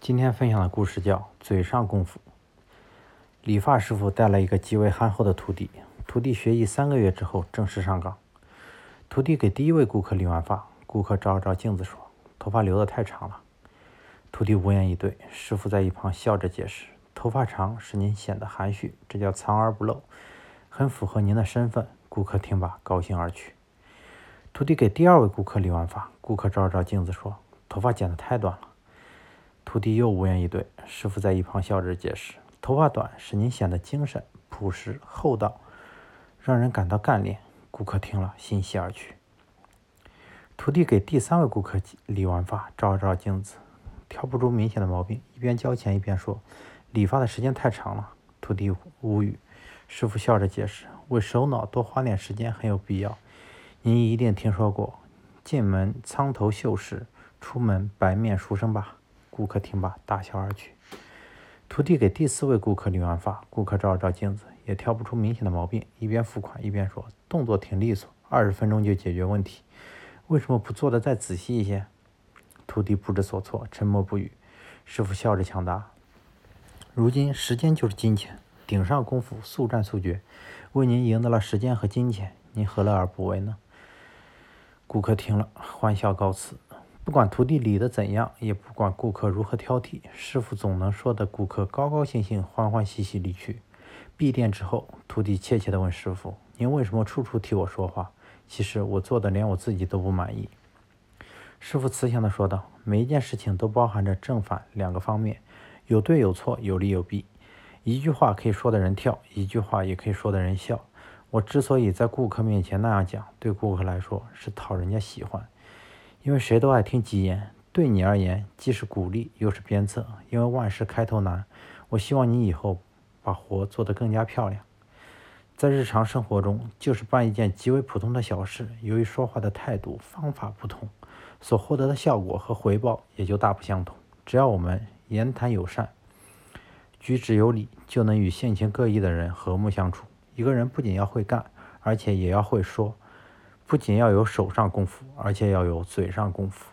今天分享的故事叫《嘴上功夫》。理发师傅带来一个极为憨厚的徒弟，徒弟学艺三个月之后正式上岗。徒弟给第一位顾客理完发，顾客照了照镜子说：“头发留得太长了。”徒弟无言以对。师傅在一旁笑着解释：“头发长使您显得含蓄，这叫藏而不露，很符合您的身份。”顾客听罢高兴而去。徒弟给第二位顾客理完发，顾客照了照镜子说：“头发剪得太短了。”徒弟又无言以对，师傅在一旁笑着解释：“头发短使您显得精神、朴实、厚道，让人感到干练。”顾客听了，欣喜而去。徒弟给第三位顾客理完发，照了照镜子，挑不出明显的毛病，一边交钱一边说：“理发的时间太长了。”徒弟无语。师傅笑着解释：“为首脑多花点时间很有必要。您一定听说过‘进门苍头秀士，出门白面书生’吧？”顾客听罢，大笑而去。徒弟给第四位顾客理完发，顾客照了照镜子，也挑不出明显的毛病，一边付款一边说：“动作挺利索，二十分钟就解决问题，为什么不做的再仔细一些？”徒弟不知所措，沉默不语。师傅笑着抢答：“如今时间就是金钱，顶上功夫，速战速决，为您赢得了时间和金钱，您何乐而不为呢？”顾客听了，欢笑告辞。不管徒弟理得怎样，也不管顾客如何挑剔，师傅总能说得顾客高高兴兴、欢欢喜喜离去。闭店之后，徒弟怯怯地问师傅：“您为什么处处替我说话？其实我做的连我自己都不满意。”师傅慈祥地说道：“每一件事情都包含着正反两个方面，有对有错，有利有弊。一句话可以说的人跳，一句话也可以说的人笑。我之所以在顾客面前那样讲，对顾客来说是讨人家喜欢。”因为谁都爱听吉言，对你而言既是鼓励又是鞭策。因为万事开头难，我希望你以后把活做得更加漂亮。在日常生活中，就是办一件极为普通的小事，由于说话的态度方法不同，所获得的效果和回报也就大不相同。只要我们言谈友善，举止有礼，就能与性情各异的人和睦相处。一个人不仅要会干，而且也要会说。不仅要有手上功夫，而且要有嘴上功夫。